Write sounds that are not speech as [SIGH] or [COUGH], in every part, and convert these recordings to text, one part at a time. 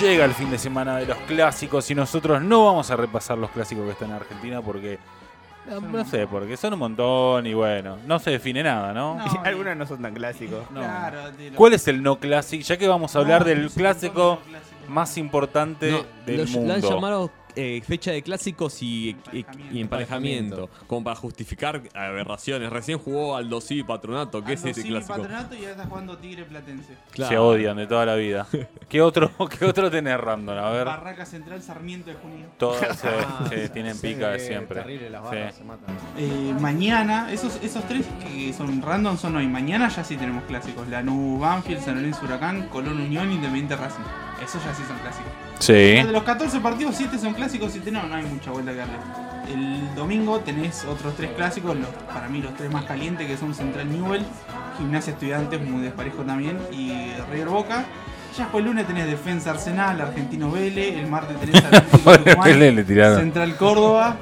Llega el fin de semana de los clásicos y nosotros no vamos a repasar los clásicos que están en Argentina porque. No, no sé, porque son un montón y bueno, no se define nada, ¿no? No, [LAUGHS] Algunos no son tan clásicos. No. Claro, lo- ¿Cuál es el no clásico? Ya que vamos a hablar No, del clásico más importante No, del lo, mundo. la han llamado eh, fecha de clásicos y, Emparejamiento. y emparejamiento, como para justificar aberraciones. Recién jugó Aldo y Patronato, ¿qué es ese Civi clásico? Patronato y ahora está jugando Tigre Platense. Claro. Se odian de toda la vida. ¿Qué otro, [LAUGHS] qué otro tenés random? A ver. Barraca Central Sarmiento de Junín. Todos [LAUGHS] se, Ah, se tienen sí, pica de es siempre. Terrible, las Sí. barras se matan. Eh, mañana, esos, esos tres que son random son hoy. Mañana ya sí tenemos clásicos. Lanús, Banfield, San Lorenzo Huracán, Colón Unión, Independiente Racing. Esos ya sí son clásicos. Sí. De los 14 partidos, 7 son clásicos, 7 no, no hay mucha vuelta que darle. El domingo tenés otros tres clásicos, los, para mí los tres más calientes que son Central Newell, Gimnasia Estudiantes, muy desparejo también, y River Boca. Ya después el lunes tenés Defensa Arsenal, Argentino Vélez, el martes tenés [LAUGHS] Tucumán. Central Córdoba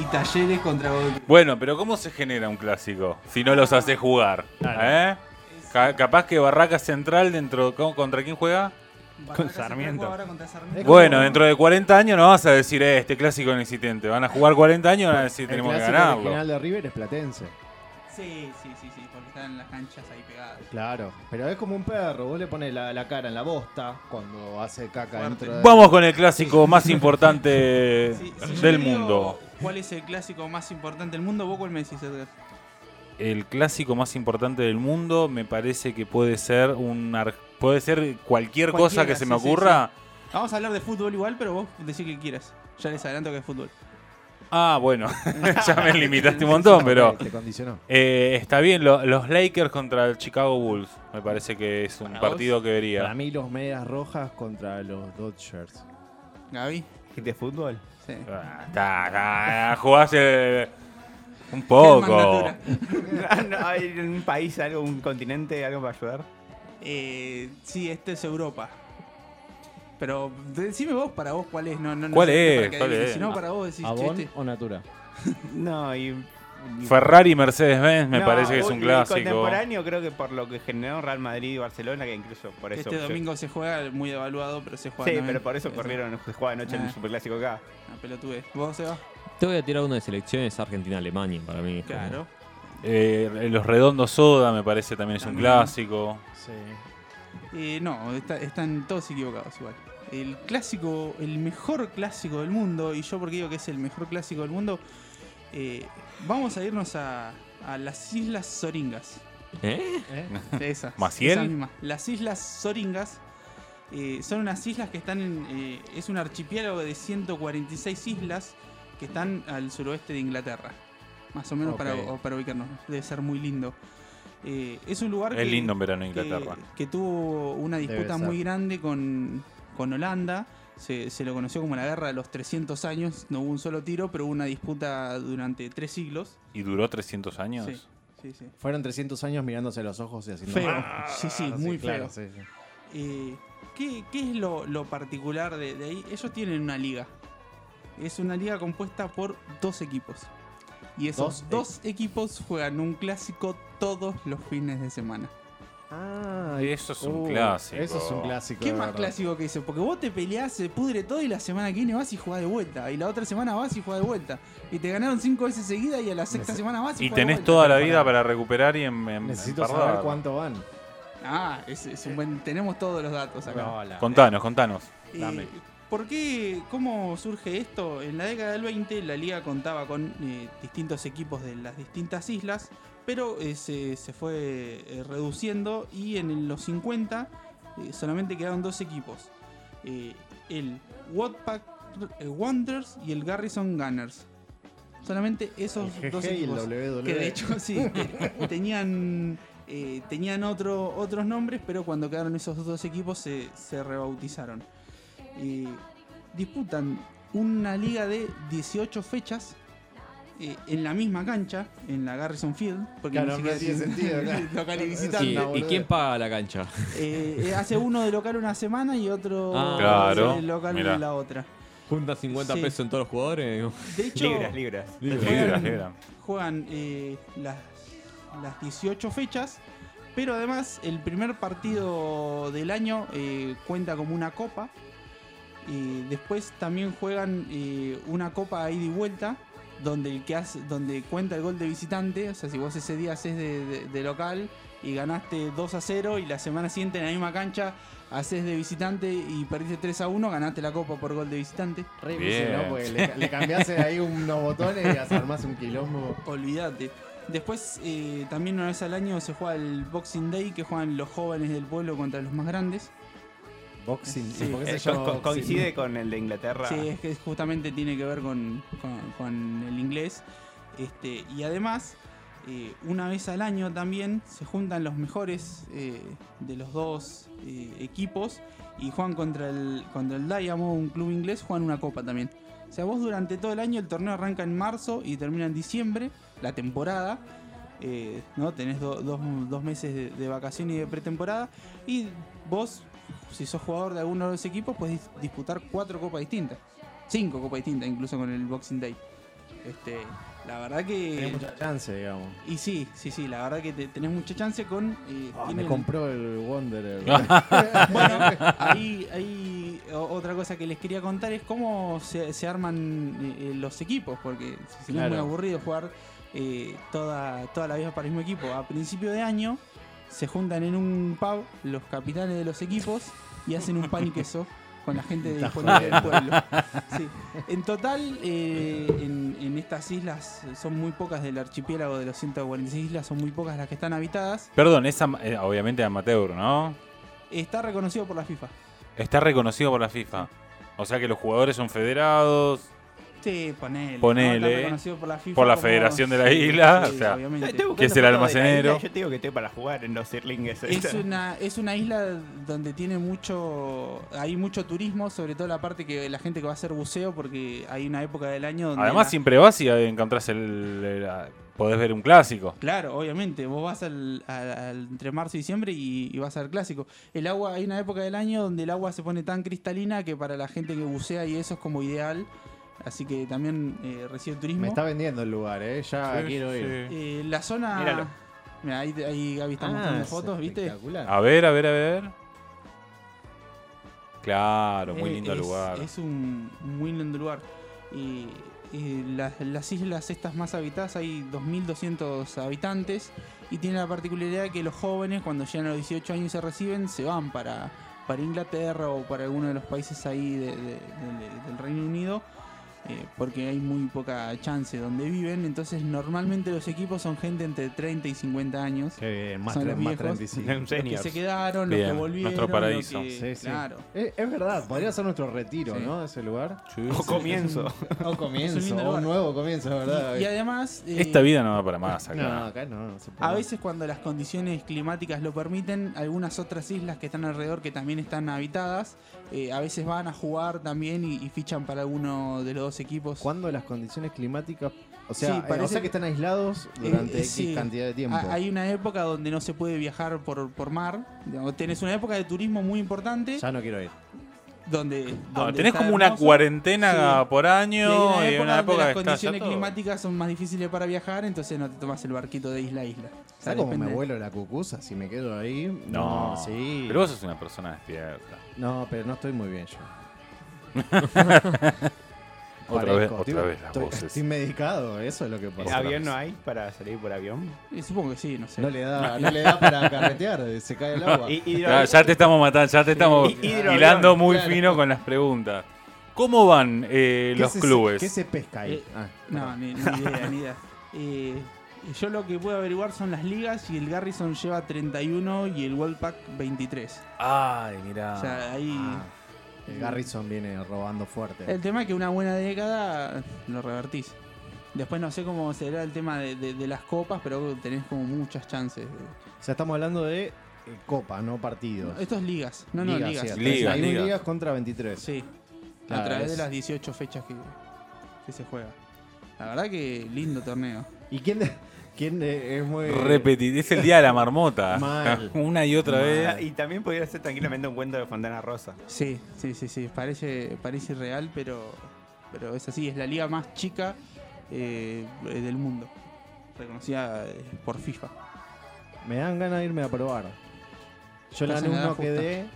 y Talleres contra. Bueno, pero ¿cómo se genera un clásico si no los hace jugar? ¿Eh? Ca- capaz que Barraca Central dentro ¿cómo- contra quién juega? Central Sarmiento. juega ahora contra Sarmiento. Es Bueno, dentro de 40 años no vas a decir, eh, este clásico inexistente. Van a jugar 40 años y van a decir, El tenemos que ganarlo. original de River es Platense. Sí, sí, sí, sí, porque están las canchas ahí pegadas. Claro, pero es como un perro. Vos le pones la, la cara en la bosta cuando hace caca Fuerte. dentro de. Vamos con el clásico más importante [LAUGHS] Sí, del mundo. ¿Cuál es el clásico más importante del mundo? ¿Vos cuál me decís, Edgar? El clásico más importante del mundo me parece que puede ser un ar- puede ser cualquier cosa que se sí, me sí, ocurra. Vamos a hablar de fútbol igual, pero vos decís que quieras. Ya les adelanto que es fútbol. Ah, bueno, [LAUGHS] ya me limitaste un [LAUGHS] montón, pero Te condicionó. eh, está bien. lo- los Lakers contra el Chicago Bulls me parece que es un Para partido que Para vería. mí, los medias rojas contra los Dodgers. Gaby. ¿De fútbol? Sí. Ah, está, está, jugás eh, un poco. Ah, [LAUGHS] no, ¿Hay en un país, algo, un continente, algo para ayudar? Eh, sí, este es Europa. Pero decime vos para vos cuál es. No, no, no ¿Cuál sé, es? ¿Cuál es? Si no, para vos decís ¿Avon chiste. o Natura? [LAUGHS] No, y. y- Ferrari Mercedes-Benz me No, parece que es un clásico. contemporáneo creo que por lo que generó Real Madrid y Barcelona, que incluso por eso. este domingo se juega muy devaluado, pero se juega. Sí, también. pero por eso corrieron, se juega anoche en Ah. el Superclásico acá. Una pelotudez. ¿Vos, Seba? Te voy a tirar una de selecciones Argentina-Alemania para mí. Claro. Eh, los Redondos Soda me parece también es un También. clásico. Sí. Eh, no, está- están todos equivocados igual. El clásico, el mejor clásico del mundo, y yo porque digo que es el mejor clásico del mundo, eh, vamos a irnos a, a las Islas Soringas. ¿Eh? ¿Eh? Esas, [LAUGHS] ¿Maciel? esas mismas. Las Islas Soringas eh, son unas islas que están en... eh, es un archipiélago de 146 islas que están al suroeste de Inglaterra. Más o menos para, para ubicarnos. Debe ser muy lindo. Eh, es un lugar Es que, lindo en verano que- Inglaterra. que tuvo una disputa muy grande con, con Holanda. Se, se lo conoció como la guerra de los 300 años. No hubo un solo tiro, pero hubo una disputa durante tres siglos. ¿Y duró 300 años? Sí, sí, sí. Fueron 300 años mirándose a los ojos y haciendo. Feo. Ah, Sí, sí, muy claro, feo. sí, sí. Eh, ¿qué, qué es lo, lo particular de, de ahí? Ellos tienen una liga. Es una liga compuesta por dos equipos. Y esos Dos dos, equipos juegan un clásico todos los fines de semana. Ah, Eso es un uh, clásico. Eso es un clásico. ¿Qué más verdad. clásico que eso? Porque vos te peleás, se pudre todo y la semana que viene vas y jugás de vuelta. Y la otra semana vas y jugás de vuelta. Y te ganaron cinco veces seguidas y a la sexta Nece- semana vas y Y de tenés vuelta. toda la vida para recuperar y en, en- Necesito saber cuánto van. Ah, es, es un buen... tenemos todos los datos acá. Contanos, contanos. Eh, Dame. ¿Por qué? ¿Cómo surge esto? En la década del 20 la liga contaba con eh, distintos equipos de las distintas islas, pero eh, se, se fue eh, reduciendo y en los 50 eh, solamente quedaron dos equipos. El Wattpack Wanderers y el Garrison Gunners. Solamente esos El dos el equipos. WWE. Que de hecho [LAUGHS] sí, te- tenían, eh, tenían otro, otros nombres, pero cuando quedaron esos dos equipos se, se rebautizaron. Eh, disputan una liga de 18 fechas eh, en la misma cancha, en la Garrison Field. Porque Claro, ni no siquiera tiene sentido, [LAUGHS] local y ¿Y, visitante. y quién paga la cancha? Eh, [LAUGHS] eh, hace uno de local una semana y otro Ah. Claro, de local mirá. la otra. ¿Junta 50 Sí. pesos en todos los jugadores? De hecho, Libras, libras. Libras, libras. juegan eh, las, las 18 fechas, pero además el primer partido del año eh, cuenta como una copa Y después también juegan eh, una copa a ida y vuelta, donde el que hace, donde cuenta el gol de visitante. O sea, si vos ese día haces de, de- de local y ganaste 2 a 0 y la semana siguiente en la misma cancha haces de visitante y perdiste 3 a 1, ganaste la copa por gol de visitante. Re difícil, ¿no? Porque le, le cambiaste ahí unos botones y armás un quilombo. Olvídate. Después, eh, también una vez al año se juega el Boxing Day, que juegan los jóvenes del pueblo contra los más grandes. Boxing. Sí. ¿y por qué se Eh, llama co- boxing? coincide con el de Inglaterra. Sí, es que justamente tiene que ver con, con- con el inglés. Este, y además, eh, una vez al año también se juntan los mejores eh, de los dos eh, equipos y juegan contra el, contra el Diamond, un club inglés, juegan una copa también. O sea, vos durante todo el año, el torneo arranca en marzo y termina en diciembre, la temporada. Eh, ¿no? Tenés do- dos, dos meses de, de vacación y de pretemporada. Y vos, si sos jugador de alguno de los equipos, puedes dis- disputar cuatro copas distintas. Cinco copas distintas, incluso con el Boxing Day. Este, la verdad que. Tiene mucha chance, digamos. Y sí, sí, sí, la verdad que te- tenés mucha chance con. eh, Ah, me compró el Wanderer. [LAUGHS] bueno, ahí, ahí otra cosa que les quería contar es cómo se, se arman eh, eh, los equipos, porque si no es muy Claro. aburrido jugar eh, toda, toda la vida para el mismo equipo. A principio de año se juntan en un pub los capitanes de los equipos y hacen un pan y queso con la gente disponible del pueblo. Sí. En total, eh, en, en estas islas son muy pocas del archipiélago de los 146 islas, son muy pocas las que están habitadas. Perdón, es eh, obviamente amateur, ¿no? Está reconocido por la FIFA. Está reconocido por la FIFA. O sea que los jugadores son federados. Sí, ponele. Ponele. ¿no? Está reconocido por la FIFA. Por la como- Federación de la isla, o sea, buscando Que es el almacenero. isla, Yo te digo que estoy para jugar en los Sirlingues. Es una, es una isla donde tiene mucho. Hay mucho turismo, sobre todo la parte que la gente que va a hacer buceo, porque hay una época del año donde. Además, la- siempre vas y encontrás el, el- la- podés ver un clásico. Claro, obviamente. Vos vas al, al- al- entre marzo y diciembre y, y vas al clásico. El agua, hay una época del año donde el agua se pone tan cristalina que para la gente que bucea y eso es como ideal. Así que también eh, recibe turismo. Me está vendiendo el lugar, ¿eh? Ya Sí, quiero ir. sí. Eh, la zona. Míralo. Mira, ahí, ahí Gaby está Ah, mostrando es fotos, ¿viste? espectacular. A ver, a ver, a ver. Claro, muy Eh, lindo es, lugar. Es un muy lindo lugar. Y, y las, las islas estas más habitadas hay 2.200 habitantes y tiene la particularidad que los jóvenes cuando llegan a los 18 años y se reciben se van para, para Inglaterra o para alguno de los países ahí de- de- de- del Reino Unido eh, porque hay muy poca chance donde viven. Entonces normalmente los equipos son gente entre 30 y 50 años. Qué bien, más, Son los más viejos. 35. Un Los que se quedaron, los que volvieron. nuestro paraíso. que- Sí, sí. Claro. Es, es verdad, podría ser nuestro retiro, Sí. ¿no? De ese lugar. Sí, O comienzo. O comienzo, un o un lugar. nuevo comienzo, ¿verdad? Y, y además, eh, Esta vida no va para más acá. no, acá no, no se puede. a veces cuando las condiciones climáticas lo permiten, algunas otras islas que están alrededor que también están habitadas, eh, a veces van a jugar también y, y fichan para alguno de los dos equipos. ¿Cuándo las condiciones climáticas, o sea, Sí, eh, o parece- sea que están aislados durante Eh, eh, X sí. cantidad de tiempo? Hay una época donde no se puede viajar por, por mar. Tenés una época de turismo muy importante Ya no quiero ir. Donde, No, donde tenés está como una hermoso. cuarentena Sí. por Y hay año una y época una donde época las condiciones climáticas son más difíciles para viajar, entonces no te tomas el barquito de isla a isla. ¿Sabes cómo me vuelo la cucusa si me quedo ahí? No, sí. Pero vos sos una persona despierta. No, pero no estoy muy bien yo. [LAUGHS] Otra vez, otra vez las estoy, voces. Estoy medicado, eso es lo que pasa. ¿Avión no hay para salir por avión? Supongo que sí, no sé. No le da, no le da para carretear, se cae el agua. [LAUGHS] Y- y- Ya, ya te estamos matando, ya te estamos [LAUGHS] Y- hidroavión, hilando muy claro. fino con las preguntas. ¿Cómo van eh, ¿Qué los se- clubes? ¿Qué se pesca ahí? Eh, Ah, No, ni, ni idea, ni idea. [LAUGHS] Eh, yo lo que puedo averiguar son las ligas y el Garrison lleva 31 y el World Pack 23. Ay, mirá. O sea, ahí... Ah, Garrison viene robando fuerte. El tema es que una buena década lo revertís. Después no sé cómo será el tema de, de- de las copas, pero tenés como muchas chances. O sea, estamos hablando de eh, Copa, no partidos. Esto es ligas, no, no, ligas. cierto. Ligas, 31 ligas. ligas contra 23. Sí, Claro, a través es- de las 18 fechas que, que se juega. La verdad que lindo torneo. ¿Y quién, quién es muy. Repetir, es el día de la marmota. Mal. [LAUGHS] Una y otra Mal. vez. Y también podría ser tranquilamente un cuento de Fontana Rosa. Sí, sí, sí, sí. Parece, parece irreal, pero, pero es así. Es la liga más chica eh, del mundo. Reconocida eh, por FIFA. Me dan ganas de irme a probar. Yo en edad no quedé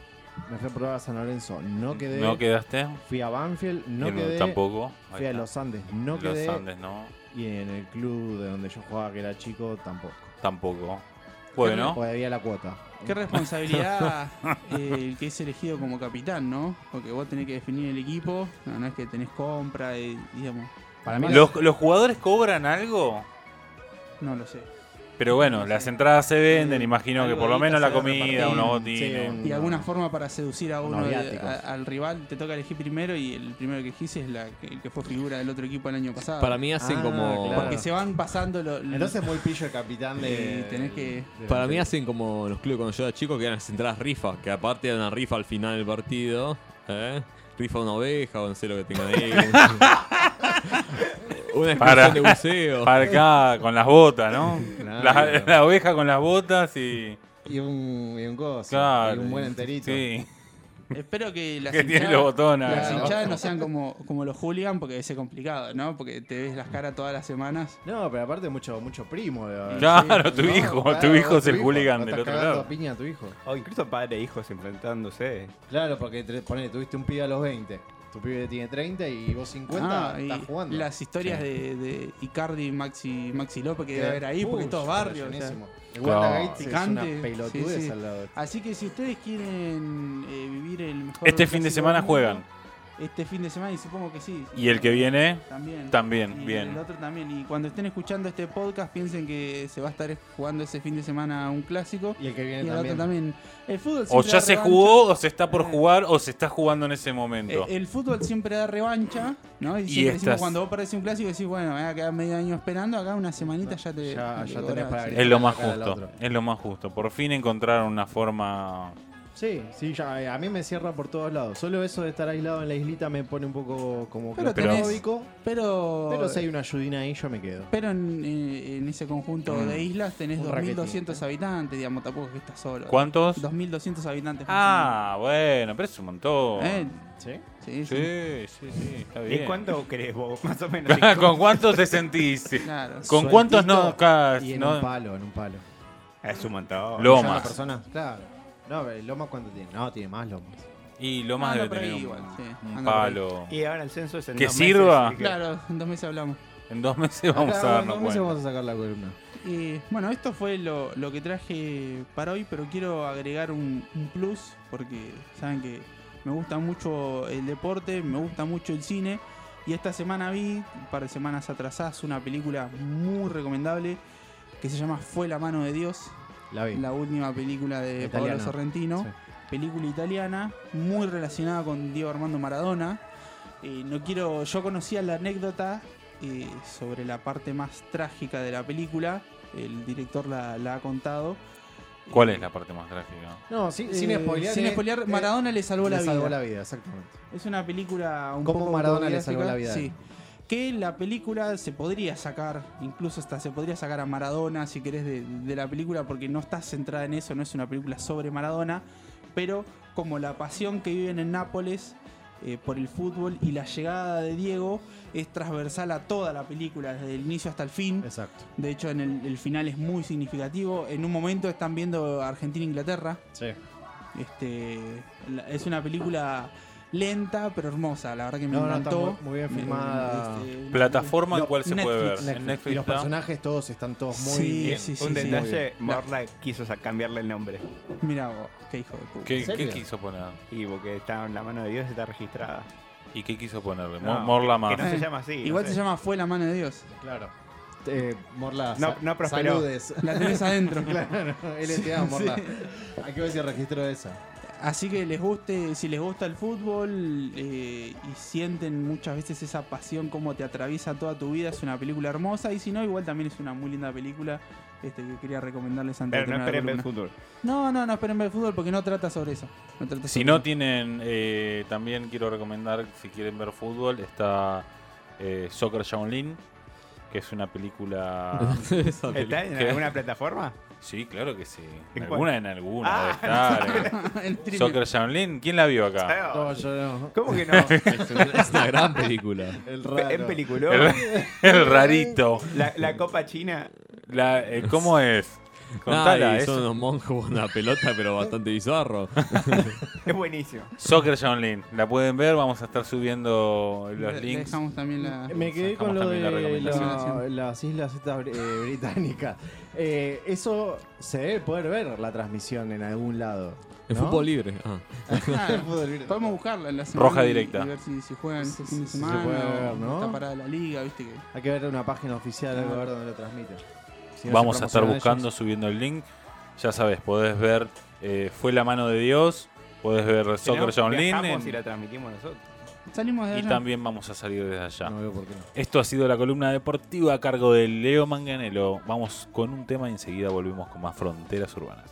Me fui a probar a San Lorenzo, no quedé. ¿No quedaste? Fui a Banfield, no quedé. Tampoco. Ahí Fui a. Los Andes, no Los quedé. Andes no, Y en el club de donde yo jugaba, que era chico, tampoco. tampoco. Bueno, Porque debía la cuota. Qué responsabilidad [LAUGHS] eh, el que es elegido como capitán, ¿no? Porque vos tenés que definir el equipo, no, no es que tenés compra, y, digamos, Para mí, ¿los, los jugadores cobran algo? no lo sé. Pero bueno, las entradas se venden, imagino que por lo menos la comida, unos Sí, botines. un- Y alguna forma para seducir a uno de- a- al rival, te toca elegir primero y el primero que elegís es la, que- el que fue figura del otro equipo el año pasado. Para mí hacen Ah, como. claro. Porque se van pasando los... Entonces muy pillo el capitán de. Y tenés que- de- Para mí hacen como los clubes cuando yo era chico, que eran las entradas rifa, que aparte de una rifa al final del partido, ¿eh? rifa una oveja o no sé lo que tengan ahí. [LAUGHS] una Para- excursión de buceo. [LAUGHS] Para acá, con las botas, ¿no? Claro. La, la oveja con las botas y. Y un, y un coso. Claro. Y un buen enterito. Sí, Espero que [LAUGHS] las que hinchadas- los botones. Las Claro. hinchadas no [LAUGHS] sean como, como los hooligan porque debe ser complicado, ¿no? Porque te ves las caras todas las semanas. No, pero aparte mucho, mucho primo. de- Claro, tu No, hijo, claro, tu hijo vos, es el hijo, hooligan no del otro lado. a piña a tu hijo. O incluso padre e hijos enfrentándose. Claro, porque te, ponele, tuviste un pibe a los 20. Tu pibe tiene 30 y vos 50 Ah, y estás jugando. Las historias Sí. de, de Icardi, Maxi, Maxi López que debe haber ahí, porque Uy, todos barrios. o sea. El Claro. Es Picante, una pelotudez sí, sí. al lado de Así que si ustedes quieren eh, vivir el mejor Este fin de semana juegan. Este fin de semana y supongo que sí. Y el que viene, También. también, Y bien. el otro también. Y cuando estén escuchando este podcast, piensen que se va a estar jugando ese fin de semana un clásico. Y el que Y viene el también. otro también. El fútbol O ya se revancha. jugó, o se está por jugar, o se está jugando en ese momento. Eh, El fútbol siempre da revancha, ¿no? Y Y siempre decimos estas- cuando vos perdés un clásico decís, bueno, me voy a quedar medio año esperando, acá una semanita ya te. Ya- te ya tenés para sí. Es lo más justo, es lo más justo. Por fin encontraron una forma... Sí, sí, ya, eh, a mí me cierra por todos lados. Solo eso de estar aislado en la islita me pone un poco como Pero claustrofóbico. Pero. Pero si hay una ayudina ahí, yo me quedo. Pero en, eh, en ese conjunto Mm. de islas tenés Un 2.200 habitantes, digamos, tampoco es que estás solo. ¿Cuántos? 2.200 habitantes. Ah, bueno, pero es un montón. Eh, ¿Sí? sí, sí. Sí, sí, sí, está ¿Y cuánto crees vos, más o menos? [LAUGHS] ¿Con cuántos te sentís? [LAUGHS] Claro. ¿Con cuántos no? Y en no- un palo, en un palo. Es un montón. Lo- ¿Un millón de Lomas. personas? Claro. No, pero ¿Lomas cuánto tiene? No, tiene más Lomas. Y lo más Anda debe por ahí tener un, igual, sí, un anda por ahí. palo. Y ahora el censo es en Que dos sirva. meses, así que- Claro, en dos meses hablamos. En dos meses vamos Acá, a darnos no, no sé, cuenta. vamos a sacar la columna. Y bueno, esto fue lo, lo que traje para hoy, pero quiero agregar un, un plus, porque saben que me gusta mucho el deporte, me gusta mucho el cine, y esta semana vi, un par de semanas atrasadas, una película muy recomendable que se llama Fue la mano de Dios, La vi. la última película de Paolo. Sorrentino, Sí. película italiana, muy relacionada con Diego Armando Maradona. Eh, no quiero, yo conocía la anécdota eh, sobre la parte más trágica de la película. El director la, la ha contado. ¿Cuál es la parte más trágica? No, sin, eh, sin spoilear. sin eh, spoilear, eh, Maradona le salvó le la salvó vida. la vida, exactamente. Es una película un ¿Cómo poco Maradona le salvó la vida? Sí. Que la película se podría sacar, incluso hasta se podría sacar a Maradona si querés de, de la película, porque no está centrada en eso, no es una película sobre Maradona, pero como la pasión que viven en Nápoles eh, por el fútbol y la llegada de Diego es transversal a toda la película, desde el inicio hasta el fin. Exacto. De hecho, en el, el final es muy significativo. En un momento están viendo Argentina-Inglaterra. Sí. Este, es una película lenta pero hermosa, la verdad que me No, no, está encantó. muy- muy bien filmada. este, ¿Plataforma en cuál se puede ver? Netflix. En Y Netflix los está. personajes todos están todos muy Sí, bien. sí, sí, un sí. detalle, La- Morla quiso sa- cambiarle el nombre. Mira vos, qué hijo de puta. ¿Qué, ¿En serio? qué quiso poner? Y porque está en la mano de Dios está registrada. ¿Y qué quiso ponerle? No, Morla más. Que no se llama así. Igual no se llama Fue la mano de Dios. Claro. Eh, Morla, No- sa- no prosperó. saludes. La tenés adentro. [LAUGHS] claro, LTA, Morla. Hay que ver si registro esa. Así que les guste, si les gusta el fútbol eh, y sienten muchas veces esa pasión como te atraviesa toda tu vida, es una película hermosa. Y si no, igual también es una muy linda película este, que quería recomendarles antes Pero de no terminar esperen la ver columna. fútbol. No, no, no esperen ver fútbol porque no trata sobre eso. No trata Si no eso. tienen, eh, también quiero recomendar, si quieren ver fútbol, está eh, Soccer Shaolin, que es una película... [LAUGHS] ¿Está en alguna plataforma? Sí, claro que sí. ¿En alguna en alguna Ah, debe estar. eh. [LAUGHS] El thriller. Soccer Shaolin, ¿quién la vio acá? No, yo no. ¿Cómo que no? [LAUGHS] Es una, gran película. [LAUGHS] El raro. en peliculón. El, el rarito. La, la Copa China. La, eh, ¿Cómo es? Contala, y eso. son unos monjes con una pelota, pero bastante bizarro. [LAUGHS] Es buenísimo. Soccer Shaolin. La pueden ver, vamos a estar subiendo los Le- links. Dejamos también la. Me quedé Sacamos con lo también la de recomendación. la- las islas estas eh, británicas. Eh, eso se debe poder ver la transmisión en algún lado. El ¿no? fútbol libre. Ah. Ah, Fútbol libre. podemos buscarla en la semana. Roja y- directa. Y ver si, si juegan este fin de se semana. puede o ver, ¿no? Está parada la liga, viste que. Hay que ver una página oficial, algo Ah. a ver dónde lo transmiten. Si no Vamos a estar buscando, ellos. subiendo el link. Ya sabes, podés ver eh, Fue la mano de Dios. Podés ver Soccer viajamos en- y la transmitimos nosotros. Salimos de y allá. también vamos a salir desde allá. No veo por qué no. Esto ha sido la columna deportiva a cargo de Leo Manganelo. Vamos con un tema y enseguida volvemos con más fronteras urbanas.